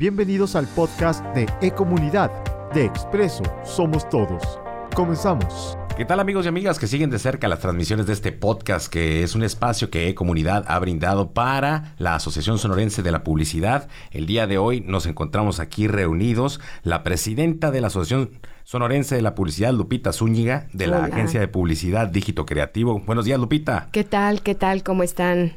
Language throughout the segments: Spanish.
Bienvenidos al podcast de E-Comunidad. De Expreso Somos Todos. Comenzamos. ¿Qué tal amigos y amigas que siguen de cerca las transmisiones de este podcast que es un espacio que E-Comunidad ha brindado para la Asociación Sonorense de la Publicidad? El día de hoy nos encontramos aquí reunidos la presidenta de la Asociación Sonorense de la Publicidad, Lupita Zúñiga, de la Agencia de Publicidad Dígito Creativo. Buenos días, Lupita. ¿Qué tal? ¿Qué tal? ¿Cómo están?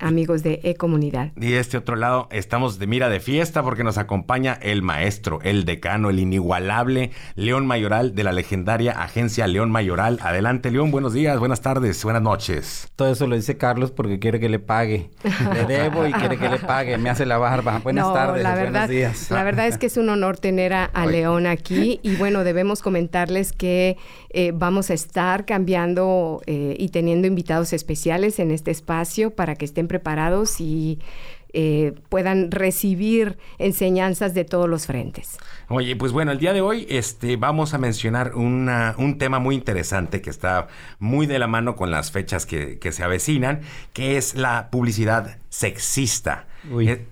Amigos de E-Comunidad. Y de este otro lado estamos de mira de fiesta porque nos acompaña el maestro, el decano, el inigualable León Mayoral de la legendaria agencia León Mayoral. Adelante, León, buenos días, buenas tardes, buenas noches. Todo eso lo dice Carlos porque quiere que le pague. Le debo y quiere que le pague, me hace la barba. Buenas tardes, la verdad, buenos días. La verdad es que es un honor tener a, León aquí y bueno, debemos comentarles que eh, vamos a estar cambiando eh, y teniendo invitados especiales en este espacio para que estén preparados y eh, puedan recibir enseñanzas de todos los frentes. Oye, pues bueno, el día de hoy este, vamos a mencionar un tema muy interesante que está muy de la mano con las fechas que, se avecinan, que es la publicidad sexista.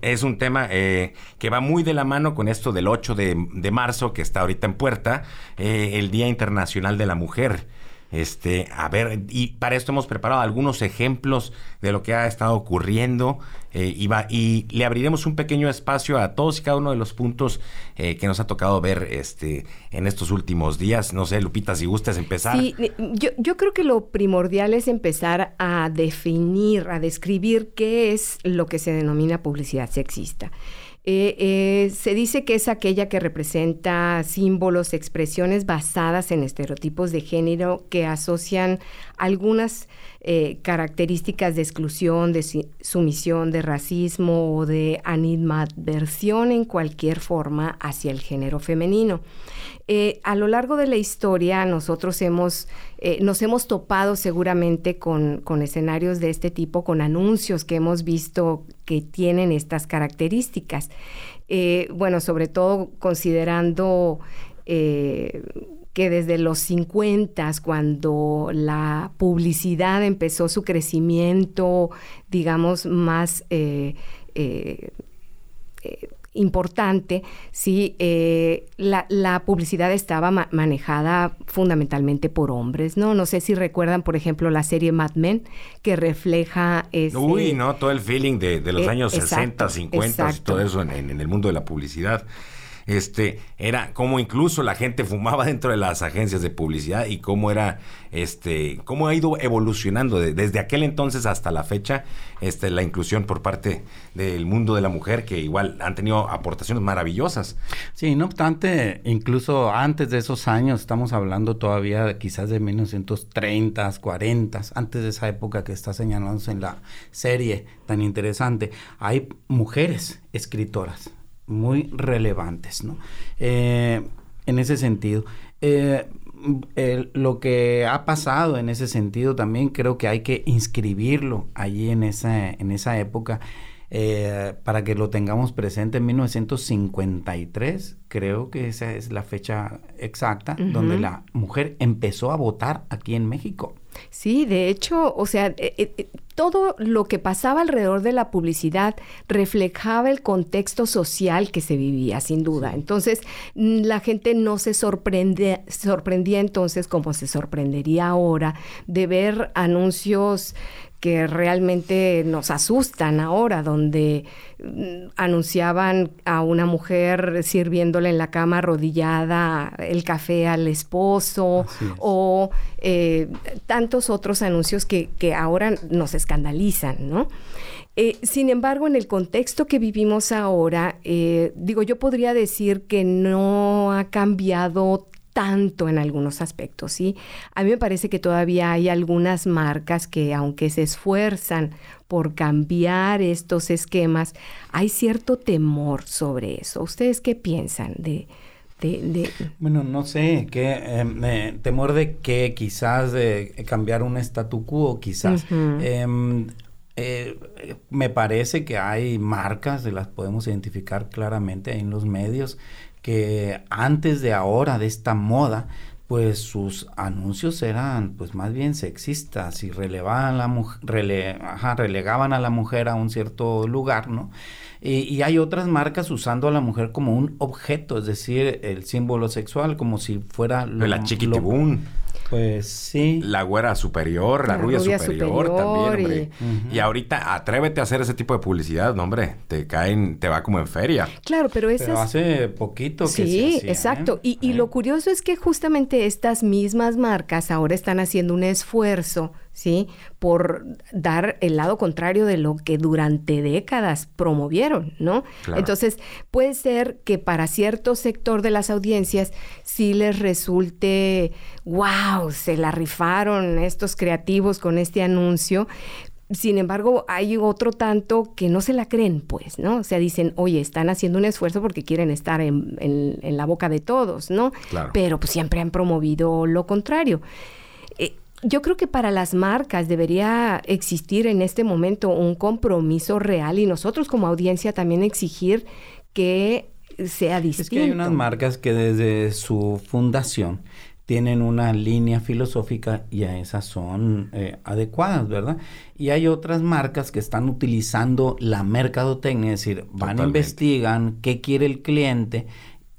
Es, un tema que va muy de la mano con esto del 8 de, marzo que está ahorita en puerta, el Día Internacional de la Mujer. Este, a ver, y para esto hemos preparado algunos ejemplos de lo que ha estado ocurriendo eh, y, y, le abriremos un pequeño espacio a todos y cada uno de los puntos eh, que nos ha tocado ver este, en estos últimos días. No sé, Lupita, si gustas empezar. Sí, yo, yo creo que lo primordial es empezar a definir, a describir qué es lo que se denomina publicidad sexista. Eh, eh, se dice que es aquella que representa símbolos, expresiones basadas en estereotipos de género que asocian algunas eh, características de exclusión, de sumisión, de racismo o de animadversión en cualquier forma hacia el género femenino. A lo largo de la historia nosotros hemos, nos hemos topado seguramente con, escenarios de este tipo, con anuncios que hemos visto tienen estas características. bueno, sobre todo considerando que desde los 50, cuando la publicidad empezó su crecimiento, digamos, más eh, eh, eh, importante, sí, la, publicidad estaba manejada fundamentalmente por hombres, ¿no? No sé si recuerdan, por ejemplo, la serie Mad Men, que refleja... Uy, ¿no? Todo el feeling de, los años 60, 50, todo eso en el mundo de la publicidad este, era como incluso la gente fumaba dentro de las agencias de publicidad y cómo era, este, cómo ha ido evolucionando desde aquel entonces hasta la fecha, este, la inclusión por parte del mundo de la mujer que igual han tenido aportaciones maravillosas. Sí, no obstante, incluso antes de esos años, estamos hablando todavía quizás de 1930, 40, antes de esa época que está señalándose en la serie tan interesante, hay mujeres escritoras muy relevantes, ¿no? Eh, en ese sentido. Eh, lo que ha pasado en ese sentido también creo que hay que inscribirlo allí en esa, en esa época eh, para que lo tengamos presente en 1953, creo que esa es la fecha exacta, donde la mujer empezó a votar aquí en México. Sí, de hecho, o sea, eh, eh, todo lo que pasaba alrededor de la publicidad reflejaba el contexto social que se vivía, sin duda. Entonces, la gente no se sorprende, sorprendía entonces como se sorprendería ahora de ver anuncios que realmente nos asustan ahora, donde mm, anunciaban a una mujer sirviéndole en la cama arrodillada el café al esposo o eh, tantos otros anuncios que, ahora nos escandalizan, ¿no? Eh, sin embargo, en el contexto que vivimos ahora, eh, digo, yo podría decir que no ha cambiado tanto en algunos aspectos, ¿sí? A mí me parece que todavía hay algunas marcas que aunque se esfuerzan por cambiar estos esquemas, hay cierto temor sobre eso. ¿Ustedes qué piensan de, de, Bueno, no sé, que em, eh, temor de que quizás de cambiar un statu quo, quizás. Em, eh, me parece que hay marcas, de las podemos identificar claramente en los medios, que antes de ahora, de esta moda, pues sus anuncios eran pues más bien sexistas y relevaban la relegaban a la mujer a un cierto lugar, ¿no? Y, hay otras marcas usando a la mujer como un objeto, es decir, el símbolo sexual, como si fuera lo, la chiquitibún. Pues sí. La güera superior, la, rubia, superior, también, hombre. Y, ahorita atrévete a hacer ese tipo de publicidad, no, hombre, te caen, te va como en feria. Claro, pero esas... Pero hace poquito que Sí, exacto. Y, y lo curioso es que justamente estas mismas marcas ahora están haciendo un esfuerzo ¿sí? Por dar el lado contrario de lo que durante décadas promovieron, ¿no? Entonces, puede ser que para cierto sector de las audiencias sí les resulte, wow, se la rifaron estos creativos con este anuncio, sin embargo, hay otro tanto que no se la creen, pues, ¿no? O sea, dicen, oye, están haciendo un esfuerzo porque quieren estar en, en, la boca de todos, ¿no? Pero pues siempre han promovido lo contrario. Yo creo que para las marcas debería existir en este momento un compromiso real y nosotros como audiencia también exigir que sea distinto. Es que hay unas marcas que desde su fundación tienen una línea filosófica y a esas son eh, adecuadas, ¿verdad? Y hay otras marcas que están utilizando la mercadotecnia, es decir, van, a investigan qué quiere el cliente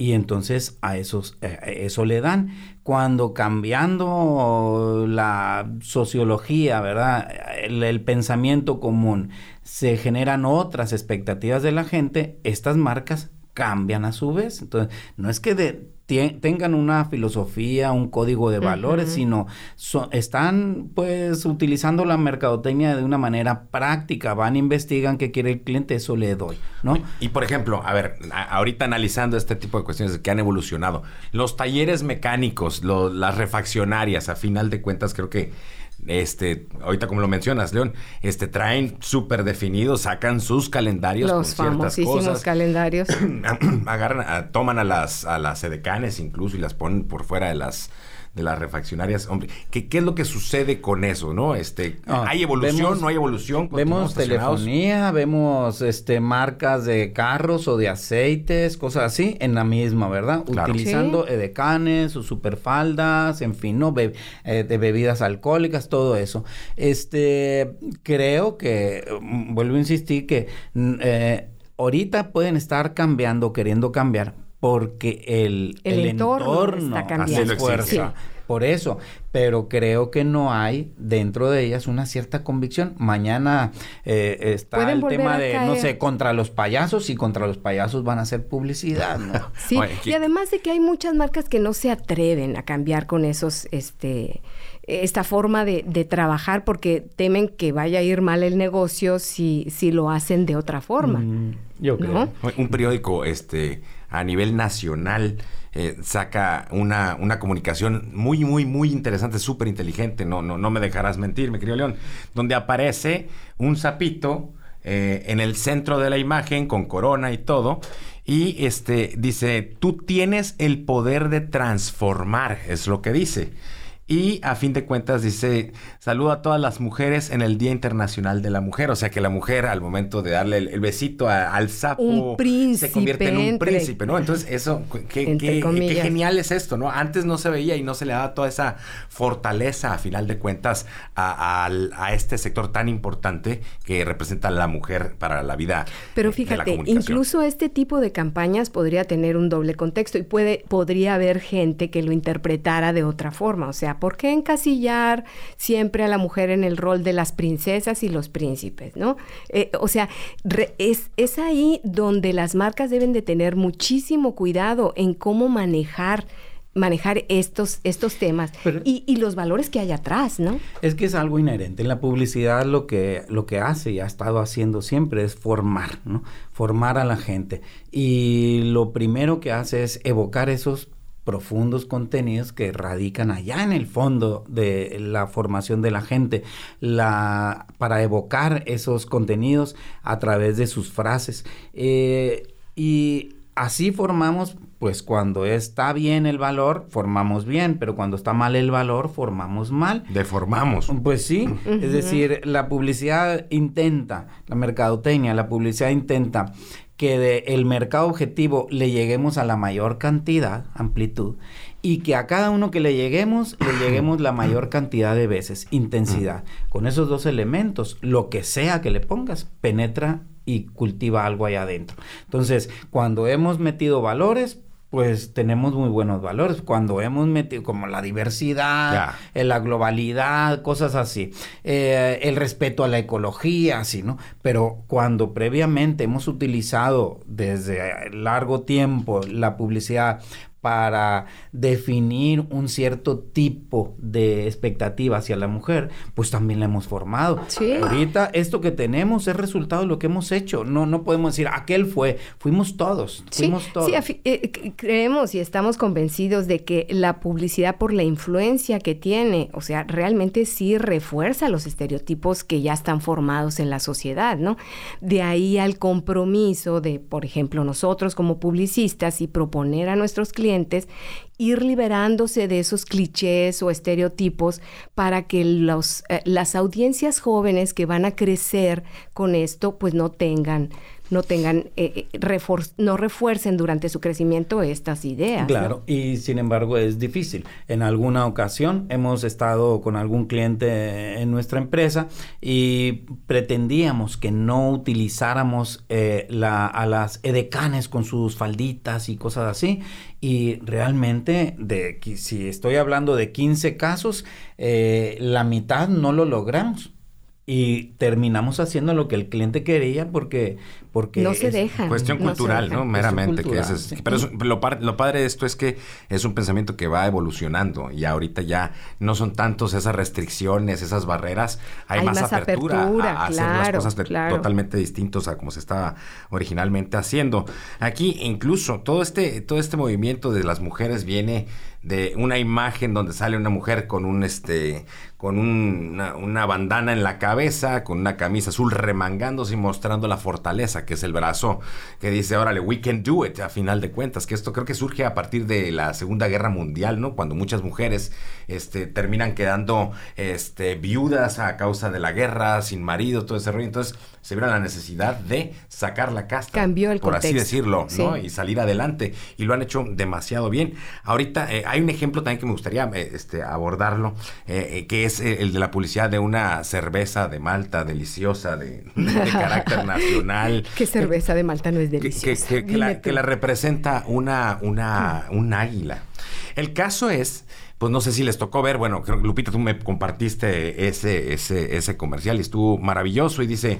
y entonces a esos, eh, eso le dan. Cuando cambiando la sociología, ¿verdad? El, pensamiento común, se generan otras expectativas de la gente, estas marcas cambian a su vez. Entonces, no es que de, tengan una filosofía, un código de valores, sino están pues utilizando la mercadotecnia de una manera práctica, van, investigan qué quiere el cliente, eso le doy, ¿no? Y por ejemplo, a ver, ahorita analizando este tipo de cuestiones que han evolucionado, los talleres mecánicos, las refaccionarias, a final de cuentas creo que este, ahorita como lo mencionas, León, este, traen súper definidos, sacan sus calendarios Los con famosísimos calendarios. Agarran, toman a las, a las edecanes incluso y las ponen por fuera de las de las refaccionarias. Hombre, ¿qué, ¿qué, es lo que sucede con eso, no? Este, ¿Hay evolución? ¿No hay evolución? Vemos telefonía, vemos este marcas de carros o de aceites, cosas así, en la misma, ¿verdad? Utilizando edecanes o superfaldas, en fin, ¿no? Eh, de bebidas alcohólicas, todo eso. Este, creo que, mm, vuelvo a insistir que... Mm, eh, ahorita pueden estar cambiando, queriendo cambiar, porque el, el, entorno, está cambiando. fuerza. Por eso, pero creo que no hay dentro de ellas una cierta convicción. Mañana eh, está el tema de, no sé, contra los payasos y contra los payasos van a hacer publicidad, ¿no? sí, y además de que hay muchas marcas que no se atreven a cambiar con esos, este, esta forma de, de, trabajar porque temen que vaya a ir mal el negocio si, si lo hacen de otra forma. Mm, yo creo. Un periódico, este a nivel nacional eh, saca una, una, comunicación muy, muy, muy interesante, súper inteligente, no, no, no me dejarás mentir, mi querido León, donde aparece un sapito eh, en el centro de la imagen con corona y todo. Y este dice, tú tienes el poder de transformar, es lo que dice. Y a fin de cuentas dice, saluda a todas las mujeres en el Día Internacional de la Mujer. O sea que la mujer al momento de darle el, besito al sapo se convierte en un príncipe, ¿no? Entonces eso, qué, genial es esto, ¿no? Antes no se veía y no se le daba toda esa fortaleza a final de cuentas a, este sector tan importante que representa la mujer para la vida. Pero fíjate, incluso este tipo de campañas podría tener un doble contexto y puede, podría haber gente que lo interpretara de otra forma. O sea, ¿por qué encasillar siempre a la mujer en el rol de las princesas y los príncipes, no? Eh, o sea, es, es ahí donde las marcas deben de tener muchísimo cuidado en cómo manejar manejar estos, estos temas y, y, los valores que hay atrás, ¿no? Es que es algo inherente. En la publicidad lo que, lo que hace y ha estado haciendo siempre es formar, ¿no? Formar a la gente. Y lo primero que hace es evocar esos profundos contenidos que radican allá en el fondo de la formación de la gente, la, para evocar esos contenidos a través de sus frases. Eh, y así formamos pues cuando está bien el valor, formamos bien, pero cuando está mal el valor, formamos mal. Deformamos. Pues sí, es decir, la publicidad intenta, la mercadotecnia, la publicidad intenta que del mercado objetivo le lleguemos a la mayor cantidad, amplitud, y que a cada uno que le lleguemos, le lleguemos la mayor cantidad de veces, intensidad. Con esos dos elementos, lo que sea que le pongas, penetra y cultiva algo allá adentro. Entonces, cuando hemos metido valores, pues tenemos muy buenos valores. Cuando hemos metido como la diversidad, eh, la globalidad, cosas así, eh, el respeto a la ecología, así, ¿no? Pero cuando previamente hemos utilizado desde largo tiempo la publicidad para definir un cierto tipo de expectativa hacia la mujer, pues también la hemos formado. Sí. Ahorita esto que tenemos es resultado de lo que hemos hecho. No, no podemos decir, aquel fue, fuimos todos, fuimos todos. Sí, eh, creemos y estamos convencidos de que la publicidad por la influencia que tiene, o sea, realmente sí refuerza los estereotipos que ya están formados en la sociedad, ¿no? De ahí al compromiso de, por ejemplo, nosotros como publicistas y proponer a nuestros clientes ir liberándose de esos clichés o estereotipos para que los, eh, las audiencias jóvenes que van a crecer con esto pues no tengan no tengan, eh, eh no refuercen durante su crecimiento estas ideas. Claro, y sin embargo es difícil. En alguna ocasión hemos estado con algún cliente en nuestra empresa y pretendíamos que no utilizáramos eh, a las edecanes con sus falditas y cosas así y realmente, si estoy hablando de 15 casos, la mitad no lo logramos y terminamos haciendo lo que el cliente quería porque porque no se deja cuestión cultural no, meramente que es, pero lo, lo, padre de esto es que es un pensamiento que va evolucionando y ahorita ya no son tantos esas restricciones esas barreras hay, más, apertura, a, hacer las cosas totalmente distintos a como se estaba originalmente haciendo. Aquí incluso todo este todo este movimiento de las mujeres viene de una imagen donde sale una mujer con un este con una, una, bandana en la cabeza, con una camisa azul remangándose y mostrando la fortaleza, que es el brazo que dice, órale, we can do it, a final de cuentas, que esto creo que surge a partir de la Segunda Guerra Mundial, ¿no? Cuando muchas mujeres este, terminan quedando este, viudas a causa de la guerra, sin marido, todo ese rollo. Entonces, se vieron la necesidad de sacar la casta. Cambió el Por así decirlo, ¿no? Y salir adelante. Y lo han hecho demasiado bien. Ahorita eh, hay un ejemplo también que me gustaría eh, este, abordarlo, eh, que es el de la publicidad de una cerveza de Malta deliciosa, de, carácter nacional. ¿Qué cerveza de Malta no es deliciosa? Que, la, representa una, una, un águila. El caso es pues no sé si les tocó ver, bueno, creo que Lupita, tú me compartiste ese, ese, ese comercial y estuvo maravilloso y dice,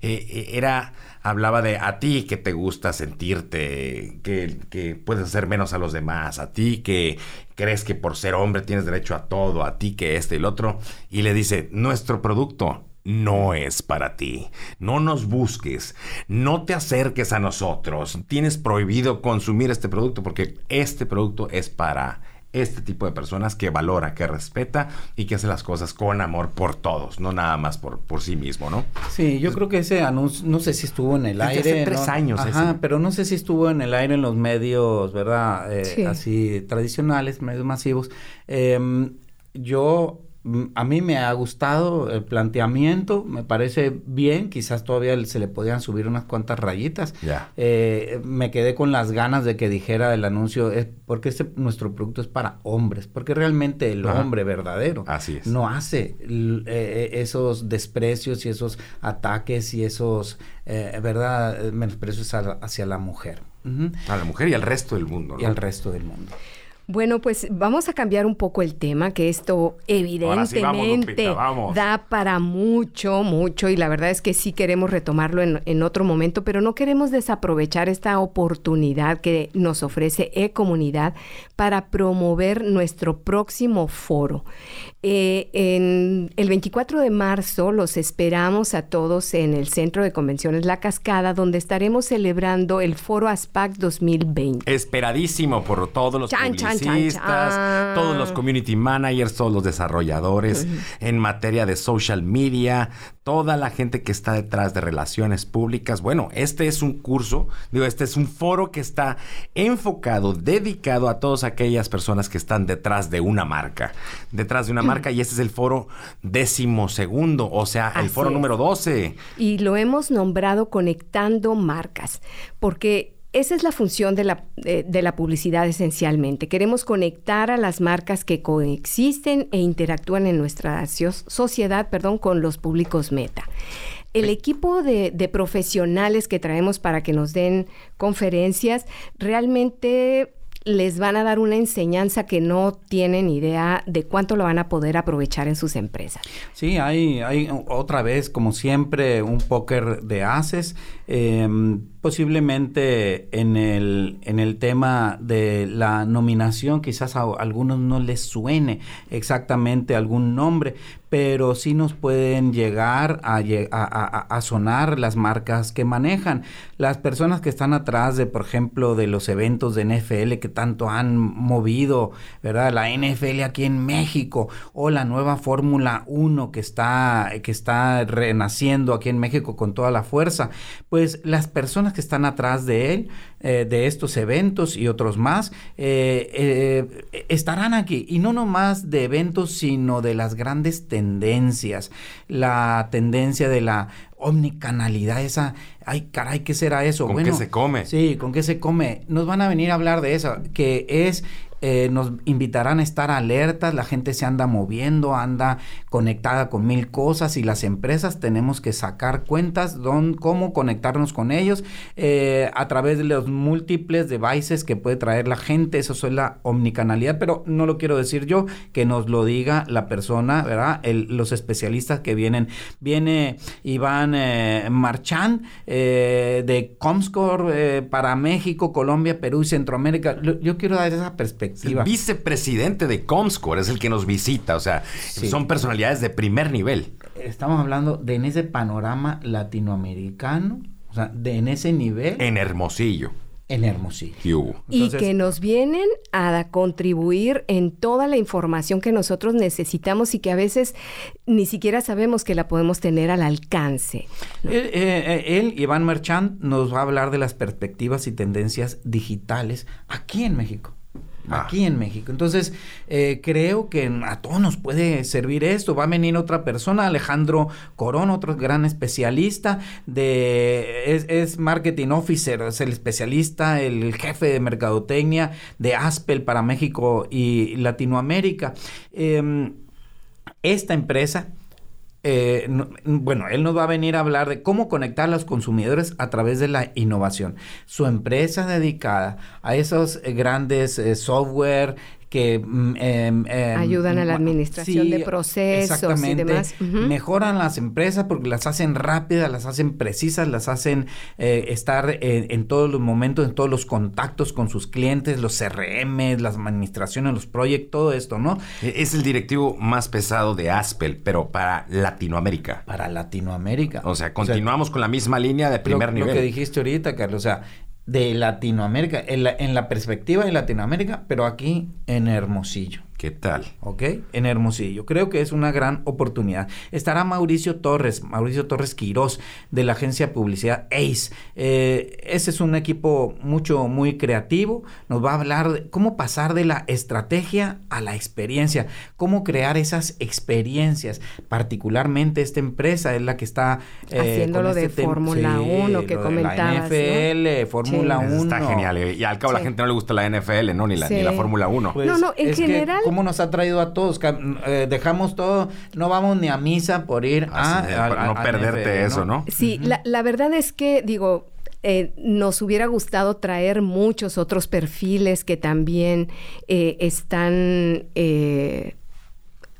eh, eh, era, hablaba de a ti que te gusta sentirte, que, que puedes hacer menos a los demás, a ti que crees que por ser hombre tienes derecho a todo, a ti que este y el otro, y le dice, nuestro producto no es para ti. No nos busques, no te acerques a nosotros. Tienes prohibido consumir este producto porque este producto es para este tipo de personas que valora, que respeta y que hace las cosas con amor por todos, no nada más por, por sí mismo, ¿no? Sí, yo creo que ese anuncio, no sé si estuvo en el aire. Hace tres años. Ajá, pero no sé si estuvo en el aire en los medios, ¿verdad? Eh, así tradicionales, medios masivos. Em, yo a mí me ha gustado el planteamiento, me parece bien, quizás todavía se le podían subir unas cuantas rayitas. Eh, me quedé con las ganas de que dijera el anuncio, es porque este, nuestro producto es para hombres, porque realmente el hombre verdadero Así no hace eh, eh, esos desprecios y esos ataques y esos, ¿verdad?, menosprecios hacia la mujer. A la mujer y al resto del mundo. Y al resto del mundo. Bueno, pues vamos a cambiar un poco el tema, que esto evidentemente da para mucho, mucho, y la verdad es que sí queremos retomarlo en, otro momento, pero no queremos desaprovechar esta oportunidad que nos ofrece E-Comunidad para promover nuestro próximo foro. Eh, en el 24 de marzo los esperamos a todos en el Centro de Convenciones La Cascada, donde estaremos celebrando el Foro ASPAC 2020. Esperadísimo por todos los chan, chan, publicistas, todos los community managers, todos los desarrolladores en materia de social media, toda la gente que está detrás de relaciones públicas. Bueno, este es un curso, digo, este es un foro que está enfocado, dedicado a todas aquellas personas que están detrás de una marca, detrás de una marca, y este es el foro décimo segundo, o sea, el foro número 12. Y lo hemos nombrado Conectando Marcas, porque esa es la función de la, de, la, publicidad esencialmente. Queremos conectar a las marcas que coexisten e interactúan en nuestra sociedad perdón, con los públicos meta. El equipo de, de, profesionales que traemos para que nos den conferencias realmente les van a dar una enseñanza que no tienen idea de cuánto lo van a poder aprovechar en sus empresas. Sí, hay, hay otra vez, como siempre, un póker de haces. Em, posiblemente en el, en el tema de la nominación, quizás a algunos no les suene exactamente algún nombre, pero sí nos pueden llegar a, a, sonar las marcas que manejan. Las personas que están atrás de, por ejemplo, de los eventos de NFL que tanto han movido, ¿verdad? La NFL aquí en México o la nueva Fórmula 1 que está, que está renaciendo aquí en México con toda la fuerza, pues las personas que están atrás de él, eh, de estos eventos y otros más, eh, eh, estarán aquí. Y no nomás de eventos, sino de las grandes tendencias. La tendencia de la omnicanalidad, esa, ay caray, ¿qué será eso? ¿Con qué se come? Sí, ¿con qué se come? Nos van a venir a hablar de eso, que es eh, nos invitarán a estar alertas, la gente se anda moviendo, anda conectada con mil cosas y las empresas tenemos que sacar cuentas, don, cómo conectarnos con ellos eh, a través de los múltiples devices que puede traer la gente, eso es la omnicanalidad, pero no lo quiero decir yo, que nos lo diga la persona, ¿verdad? los especialistas que vienen. Viene Iván eh, Marchand de Comscore para México, Colombia, Perú y Centroamérica. Yo quiero dar esa perspectiva el vicepresidente de Comscore es el que nos visita, o sea, son personalidades de primer nivel. Estamos hablando de en ese panorama latinoamericano, o sea, de en ese nivel. En Hermosillo en Hermosillo. y que nos vienen a contribuir en toda la información que nosotros necesitamos y que a veces ni siquiera sabemos que la podemos tener al alcance. Él, eh, eh, Iván Merchant, nos va a hablar de las perspectivas y tendencias digitales aquí en México. Ah. aquí en México. Entonces, eh, creo que a todos nos puede servir esto. Va a venir otra persona, Alejandro Corón, otro gran especialista de es, marketing officer, es el especialista, el jefe de mercadotecnia de Aspel para México y Latinoamérica. Em, esta empresa eh, bueno, él nos va a venir a hablar de cómo conectar a los consumidores a través de la innovación. Su empresa dedicada a esos eh, grandes eh, software que mm, em, em, ayudan a la administración de procesos y demás. Mejoran las empresas porque las hacen rápidas, las hacen precisas, las hacen eh, estar en, todos los momentos, en todos los contactos con sus clientes, los CRM, las administraciones, los proyectos, todo esto, ¿no? E-, es el directivo más pesado de Aspel, pero para Latinoamérica. Para Latinoamérica. O sea, continuamos con la misma línea de primer nivel. Lo que dijiste ahorita, Carlos, o sea, de Latinoamérica, en la, en la perspectiva de Latinoamérica, pero aquí en Hermosillo. ¿Qué tal? ¿Ok? En Hermosillo. Creo que es una gran oportunidad. Estará Mauricio Torres, Mauricio Torres Quirós, de la agencia de publicidad ACE. Eh, ese es un equipo mucho, muy creativo. Nos va a hablar de cómo pasar de la estrategia a la experiencia, cómo crear esas experiencias. Particularmente esta empresa es la que está... Eh, Haciéndolo de este Fórmula 1 que comentabas. La NFL, Fórmula 1. Está genial. Y al cabo a la gente no le gusta la NFL, ¿no? Ni la, ni la Fórmula 1. no, no, en general cómo nos ha traído a todos. Eh, dejamos todo, no vamos ni a misa por ir a, no perderte eso, ¿no? Sí, la, verdad es que, digo, eh, nos hubiera gustado traer muchos otros perfiles que también eh, están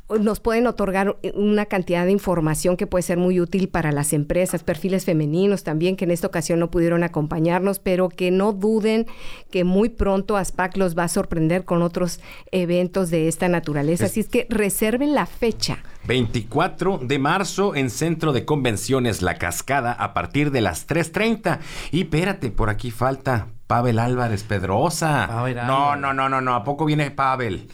nos pueden otorgar una cantidad de información que puede ser muy útil para las empresas, perfiles femeninos también que en esta ocasión no pudieron acompañarnos, pero que no duden que muy pronto ASPAC los va a sorprender con otros eventos de esta naturaleza. Así es que reserven la fecha. 24 de marzo en Centro de Convenciones La Cascada a partir de las 3.30. Y espérate, por aquí falta Pavel Álvarez Pedrosa. no, no, no, no, no. ¿A poco viene Pavel?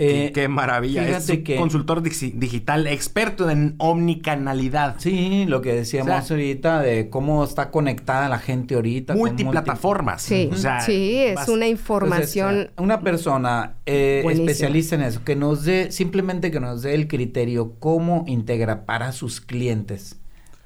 Eh, qué, maravilla. Es un consultor digital experto en omnicanalidad. Sí, lo que decíamos ahorita de cómo está conectada la gente ahorita. Multiplataformas. Sí, sí es una información. una persona eh, especialista en eso, que nos dé, simplemente que nos dé el criterio cómo integra para sus clientes.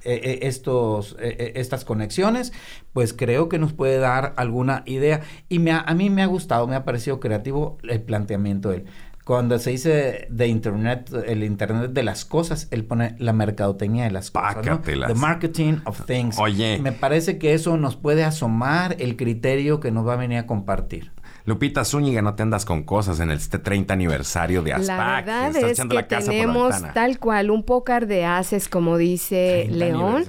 Eh, estos, estas conexiones, pues creo que nos puede dar alguna idea. Y me a mí me ha gustado, me ha parecido creativo el planteamiento de él cuando se dice de Internet, el Internet de las cosas, él pone la mercadotecnia de las cosas. ¿no? The marketing of things. Oye. Me parece que eso nos puede asomar el criterio que nos va a venir a compartir. Lupita Zúñiga, no te andas con cosas en este 30 aniversario de ASPAC. La verdad es que tenemos tal cual un pócar de haces, como dice León.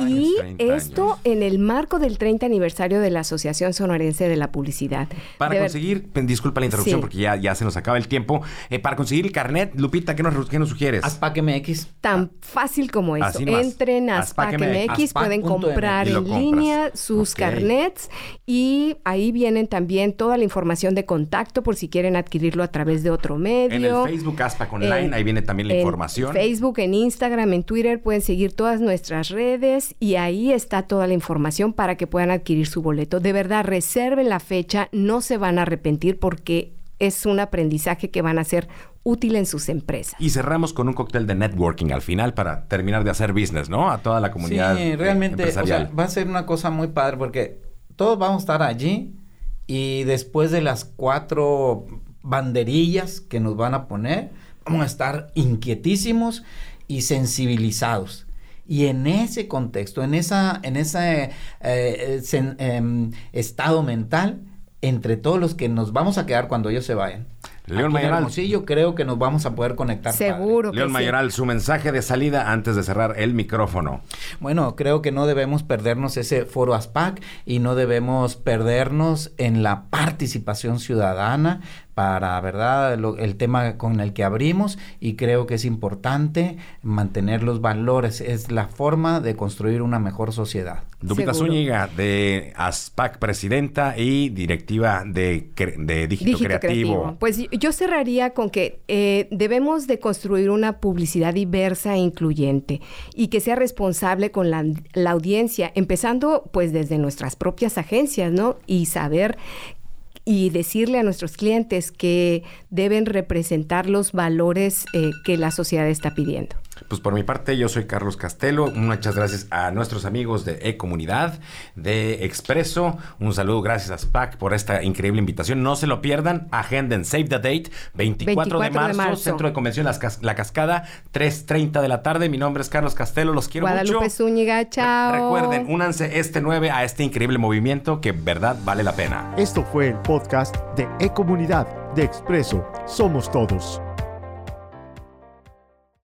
y esto en el marco del 30 aniversario de la Asociación Sonorense de la Publicidad. Para conseguir, disculpa la interrupción porque ya, ya se nos acaba el tiempo, eh, para conseguir el carnet, Lupita, ¿qué nos, qué nos sugieres? ASPAC MX. Tan fácil como eso. Entren a ASPAC MX, pueden comprar en línea sus carnets y ahí vienen también toda la información de contacto por si quieren adquirirlo a través de otro medio. En el Facebook ASPAC Online, ahí viene también la en información. Facebook, en Instagram, en Twitter, pueden seguir todas nuestras redes y ahí está toda la información para que puedan adquirir su boleto. De verdad, reserven la fecha, no se van a arrepentir porque es un aprendizaje que van a ser útil en sus empresas. Y cerramos con un cóctel de networking al final para terminar de hacer business, ¿no? A toda la comunidad. Sí, realmente va a ser una cosa muy padre porque todos vamos a estar allí y después de las cuatro banderillas que nos van a poner, vamos a estar inquietísimos y sensibilizados. Y en ese contexto, en, esa, en ese eh, em, estado mental, entre todos los que nos vamos a quedar cuando ellos se vayan, León Mayoral. yo creo que nos vamos a poder conectar. Seguro. León Mayoral, su mensaje de salida antes de cerrar el micrófono. Bueno, creo que no debemos perdernos ese foro ASPAC y no debemos perdernos en la participación ciudadana para, ¿verdad?, el tema con el que abrimos y creo que es importante mantener los valores. Es la forma de construir una mejor sociedad. Dupita Zúñiga, de ASPAC, presidenta y directiva de, de Dígito, Creativo. Pues yo cerraría con que eh, debemos de construir una publicidad diversa e incluyente y que sea responsable con la, la audiencia, empezando pues desde nuestras propias agencias, ¿no? Y saber y decirle a nuestros clientes que deben representar los valores eh, que la sociedad está pidiendo. Pues por mi parte, yo soy Carlos Castelo. Muchas gracias a nuestros amigos de E-Comunidad, de Expreso. Un saludo, gracias a SPAC por esta increíble invitación. No se lo pierdan. Agenden Save the Date, 24, de, marzo, Centro de Convención La Cascada, 3.30 de la tarde. Mi nombre es Carlos Castelo. Los quiero mucho. Guadalupe Zúñiga, chao. Recuerden, únanse este 9 a este increíble movimiento que verdad vale la pena. Esto fue el podcast de E-Comunidad de Expreso. Somos todos.